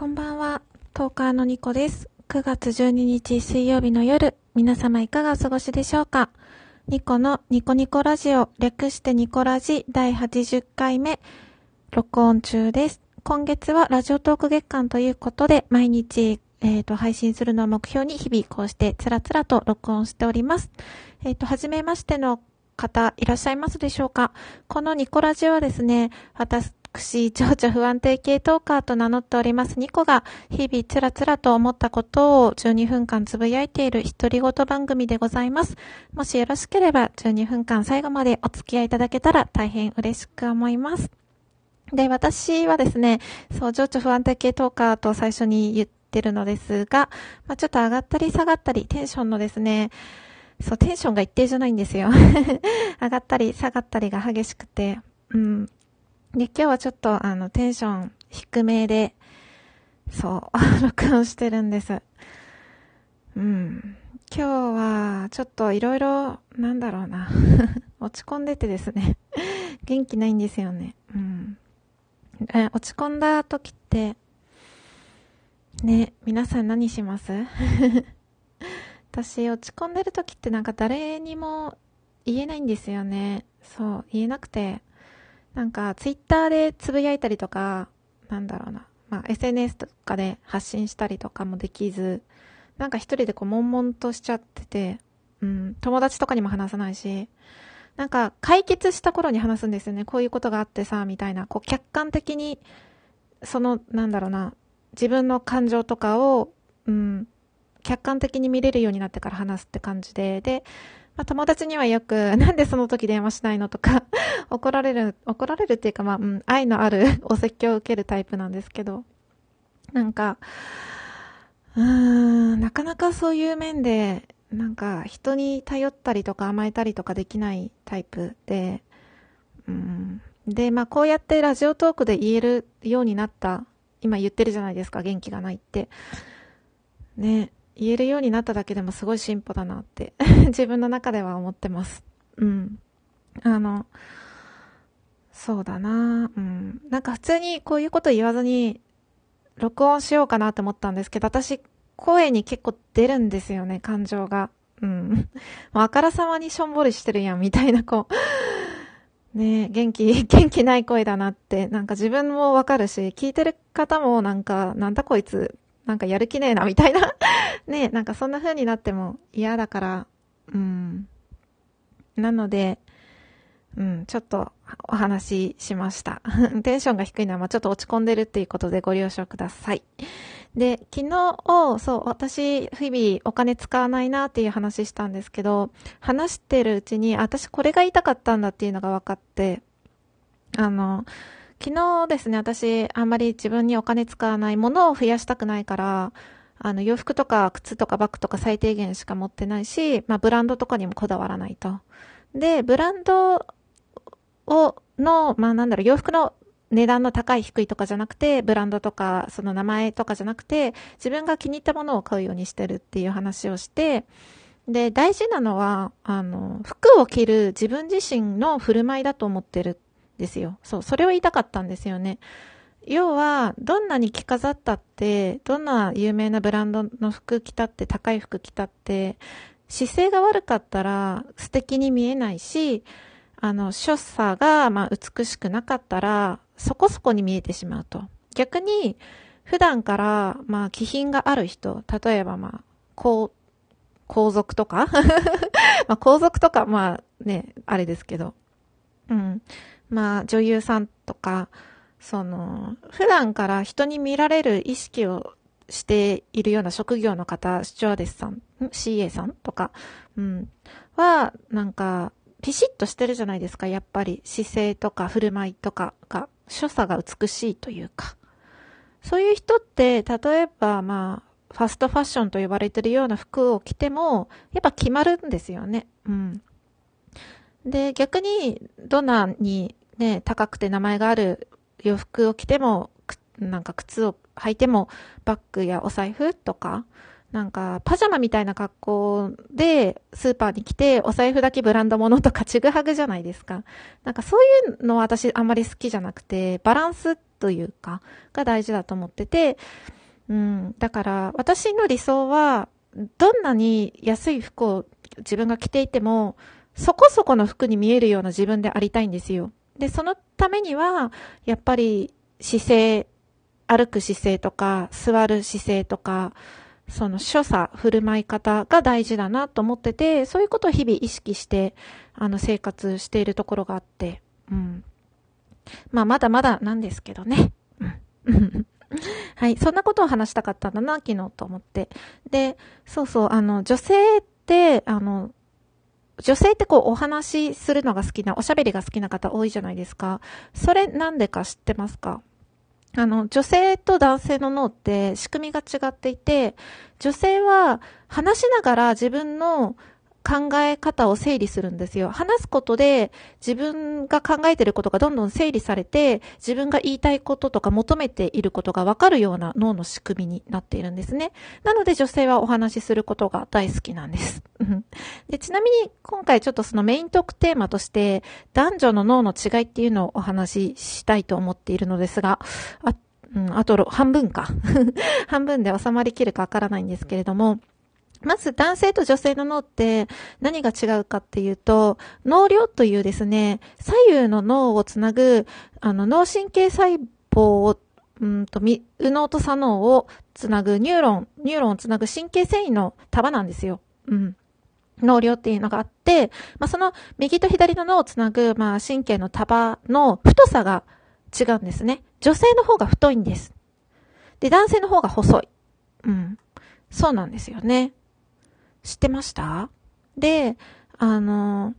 こんばんは、トーカーのニコです。9月12日水曜日の夜、皆様いかがお過ごしでしょうか？ニコのニコニコラジオ、略してニコラジ第80回目、録音中です。今月はラジオトーク月間ということで、毎日、えっ、と、配信するのを目標に日々こうしてつらつらと録音しております。えっ、と、はじめましての方いらっしゃいますでしょうか？このニコラジオはですね、私、情緒不安定系トーカーと名乗っておりますニコが、日々つらつらと思ったことを12分間つぶやいている独り言番組でございます。もしよろしければ12分間最後までお付き合いいただけたら大変嬉しく思います。で、私はですね、そう、情緒不安定系トーカーと最初に言ってるのですが、まあ、ちょっと上がったり下がったり、テンションのですね、そう、テンションが一定じゃないんですよ。上がったり下がったりが激しくて、うん。で、今日はちょっと、あの、テンション低めで、そう、録音してるんです。うん。今日は、ちょっといろいろ、なんだろうな。落ち込んでてですね。元気ないんですよね。うん。え、落ち込んだ時って、ね、皆さん何します？私、落ち込んでる時ってなんか誰にも言えないんですよね。そう、言えなくて。なんか、ツイッターでつぶやいたりとか、なんだろうな。まあ、SNS とかで発信したりとかもできず、なんか一人でこう、悶々としちゃってて、うん、友達とかにも話さないし、なんか、解決した頃に話すんですよね。こういうことがあってさ、みたいな。こう、客観的に、その、なんだろうな、自分の感情とかを、うん、客観的に見れるようになってから話すって感じで、で、まあ、友達にはよく、なんでその時電話しないのとか、怒られる、怒られるっていうか、まあ、うん、愛のある お説教を受けるタイプなんですけど、なんか、うーん、なかなかそういう面で、なんか人に頼ったりとか甘えたりとかできないタイプで、うん、で、まあこうやってラジオトークで言えるようになった、今言ってるじゃないですか、元気がないって。ね、言えるようになっただけでもすごい進歩だなって 自分の中では思ってます。うん。あの、そうだなうん。なんか普通にこういうこと言わずに録音しようかなって思ったんですけど、私声に結構出るんですよね、感情が。うん。もうあからさまにしょんぼりしてるやん、みたいな、こう。ね元気、元気ない声だなって、なんか自分もわかるし、聞いてる方もなんか、なんだこいつ、なんかやる気ねえな、みたいな。ねなんかそんな風になっても嫌だから、うん。なので、うん、ちょっとお話ししました。テンションが低いのは、まあちょっと落ち込んでるっていうことでご了承ください。で、昨日、そう、私、日々お金使わないなっていう話したんですけど、話してるうちに、私これが言いたかったんだっていうのが分かって、あの、昨日ですね、私、あんまり自分にお金使わないものを増やしたくないから、あの、洋服とか靴とかバッグとか最低限しか持ってないし、まあ、ブランドとかにもこだわらないと。で、ブランドを、の、まあ、なんだろう、洋服の値段の高い低いとかじゃなくて、ブランドとか、その名前とかじゃなくて、自分が気に入ったものを買うようにしてるっていう話をして、で、大事なのは、あの、服を着る自分自身の振る舞いだと思ってるですよ。そう、それを言いたかったんですよね。要は、どんなに着飾ったって、どんな有名なブランドの服着たって、高い服着たって、姿勢が悪かったら素敵に見えないし、あの、所作が、まあ、美しくなかったら、そこそこに見えてしまうと。逆に、普段から、まあ、気品がある人、例えば、まあ、こう、皇族とか まあ、皇族とか、まあ、ね、あれですけど。うん。まあ、女優さんとか、その、普段から人に見られる意識をしているような職業の方、スチュワーデスさん、CA さんとか、うん、は、なんか、ピシッとしてるじゃないですか、やっぱり。姿勢とか振る舞いとかが、所作が美しいというか。そういう人って、例えば、まあ、ファストファッションと呼ばれてるような服を着ても、やっぱ決まるんですよね。うん。で、逆に、どんなにね、高くて名前がある洋服を着ても、なんか靴を履いても、バッグやお財布とか、なんか、パジャマみたいな格好で、スーパーに来て、お財布だけブランド物とかちぐはぐじゃないですか。なんかそういうのは私あんまり好きじゃなくて、バランスというか、が大事だと思ってて、うん、だから私の理想は、どんなに安い服を自分が着ていても、そこそこの服に見えるような自分でありたいんですよ。で、そのためには、やっぱり姿勢、歩く姿勢とか、座る姿勢とか、その所作、振る舞い方が大事だなと思ってて、そういうことを日々意識して、あの、生活しているところがあって、うん。まあ、まだまだなんですけどね。うん。はい。そんなことを話したかったんだな、昨日と思って。で、そうそう、あの、女性って、あの、女性ってこうお話しするのが好きな、おしゃべりが好きな方多いじゃないですか。それなんでか知ってますか？あの、女性と男性の脳って仕組みが違っていて、女性は話しながら自分の考え方を整理するんですよ。話すことで自分が考えていることがどんどん整理されて、自分が言いたいこととか求めていることがわかるような脳の仕組みになっているんですね。なので女性はお話しすることが大好きなんです。でちなみに今回ちょっとそのメイントークテーマとして男女の脳の違いっていうのをお話ししたいと思っているのですが、あうん、あと半分か。半分で収まりきるかわからないんですけれども、まず男性と女性の脳って何が違うかっていうと、脳梁というですね、左右の脳をつなぐ、あの、脳神経細胞を、うんと、右脳と左脳をつなぐニューロン、ニューロンをつなぐ神経繊維の束なんですよ。うん。脳梁っていうのがあって、まあ、その右と左の脳をつなぐ、まあ、神経の束の太さが違うんですね。女性の方が太いんです。で、男性の方が細い。うん。そうなんですよね。知ってました？で、あの、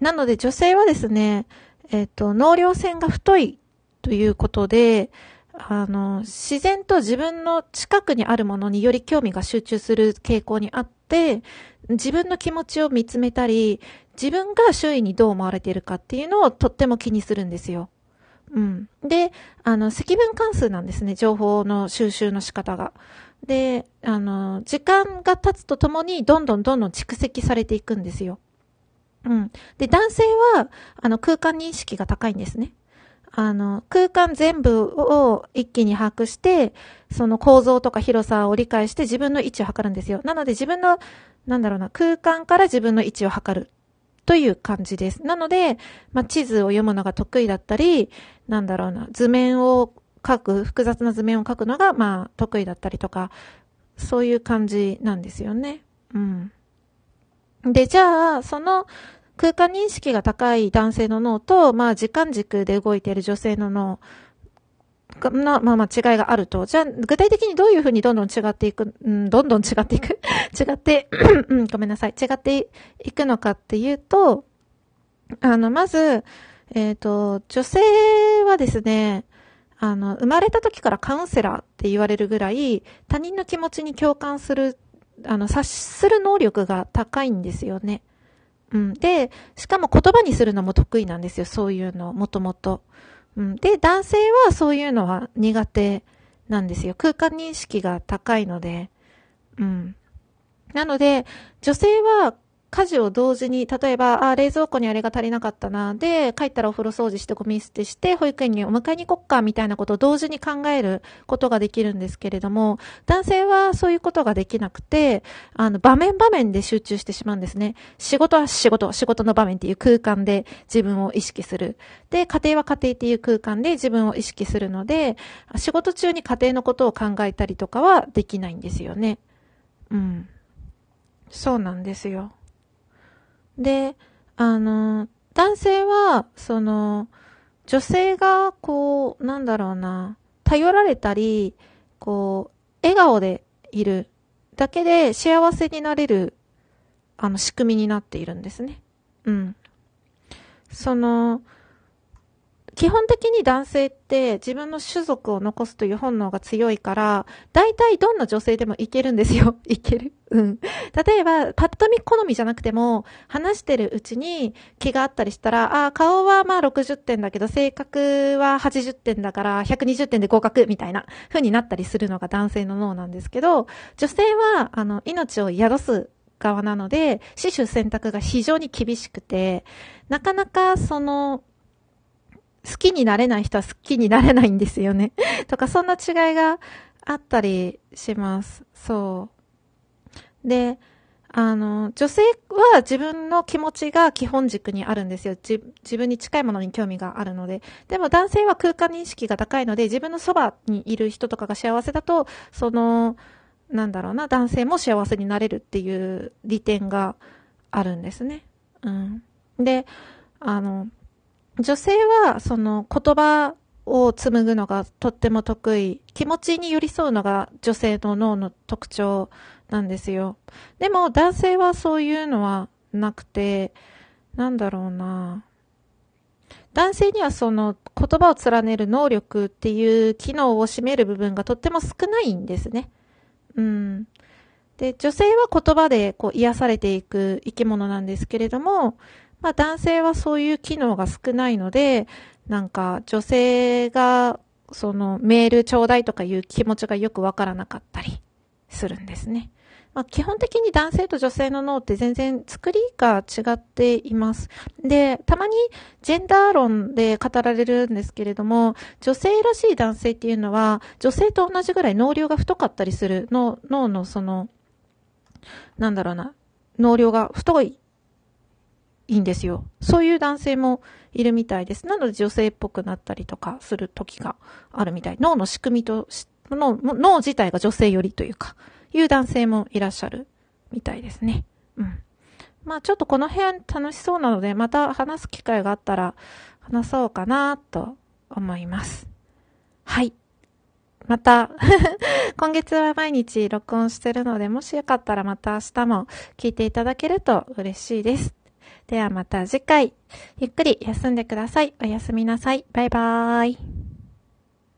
なので女性はですね、えっ、ー、と、脳量線が太いということで、あの、自然と自分の近くにあるものにより興味が集中する傾向にあって、自分の気持ちを見つめたり、自分が周囲にどう思われているかっていうのをとっても気にするんですよ。うん。で、あの、積分関数なんですね、情報の収集の仕方が。で、あの、時間が経つとともに、どんどんどんどん蓄積されていくんですよ。うん。で、男性は、あの、空間認識が高いんですね。あの、空間全部を一気に把握して、その構造とか広さを理解して自分の位置を測るんですよ。なので自分の、なんだろうな、空間から自分の位置を測るという感じです。なので、まあ、地図を読むのが得意だったり、なんだろうな、図面を書く、複雑な図面を書くのが、まあ、得意だったりとか、そういう感じなんですよね。うん。で、じゃあ、その空間認識が高い男性の脳と、まあ、時間軸で動いている女性の脳の、まあまあ違いがあると。じゃあ、具体的にどういうふうにどんどん違っていく、うん、どんどん違っていく？違って、うん、ごめんなさい。違っていくのかっていうと、あの、まず、えっ、ー、と、女性はですね、あの、生まれた時からカウンセラーって言われるぐらい、他人の気持ちに共感する、あの、察する能力が高いんですよね。うん。で、しかも言葉にするのも得意なんですよ、そういうの、もともと。うん。で、男性はそういうのは苦手なんですよ。空間認識が高いので。うん。なので、女性は家事を同時に、例えば、あ、冷蔵庫にあれが足りなかったな、で、帰ったらお風呂掃除してゴミ捨てして、保育園にお迎えに行こっか、みたいなことを同時に考えることができるんですけれども、男性はそういうことができなくて、あの、場面場面で集中してしまうんですね。仕事は仕事、仕事の場面っていう空間で自分を意識する。で、家庭は家庭っていう空間で自分を意識するので、仕事中に家庭のことを考えたりとかはできないんですよね。うん。そうなんですよ。で、あの、男性は、その、女性が、こう、なんだろうな、頼られたり、こう、笑顔でいるだけで幸せになれる、あの、仕組みになっているんですね。うん。その、基本的に男性って自分の種族を残すという本能が強いから、大体どんな女性でもいけるんですよ。いける？うん。例えば、パッと見好みじゃなくても、話してるうちに気があったりしたら、あ、顔はまあ60点だけど、性格は80点だから120点で合格みたいな風になったりするのが男性の脳なんですけど、女性は、あの、命を宿す側なので、死守選択が非常に厳しくて、なかなかその、好きになれない人は好きになれないんですよね。とか、そんな違いがあったりします。そう。で、あの、女性は自分の気持ちが基本軸にあるんですよ。自分に近いものに興味があるので。でも男性は空間認識が高いので、自分のそばにいる人とかが幸せだと、その、なんだろうな、男性も幸せになれるっていう利点があるんですね。うん。で、あの、女性はその言葉を紡ぐのがとっても得意。気持ちに寄り添うのが女性の脳の特徴なんですよ。でも男性はそういうのはなくて、なんだろうな。男性にはその言葉を連ねる能力っていう機能を占める部分がとっても少ないんですね。うん。で、女性は言葉でこう癒されていく生き物なんですけれども、まあ男性はそういう機能が少ないので、なんか女性がそのメールちょうだいとかいう気持ちがよくわからなかったりするんですね。まあ、基本的に男性と女性の脳って全然作りが違っています。で、たまにジェンダー論で語られるんですけれども、女性らしい男性っていうのは、女性と同じぐらい脳量が太かったりする脳、のその、なんだろうな、脳量が太い、いいんですよ。そういう男性もいるみたいです。なので女性っぽくなったりとかする時があるみたい。脳の仕組みとし、脳脳自体が女性寄りというか、いう男性もいらっしゃるみたいですね。うん。まあちょっとこの辺楽しそうなので、また話す機会があったら話そうかなと思います。はい。また 今月は毎日録音してるので、もしよかったらまた明日も聞いていただけると嬉しいです。ではまた次回、ゆっくり休んでください。おやすみなさい。バイバーイ。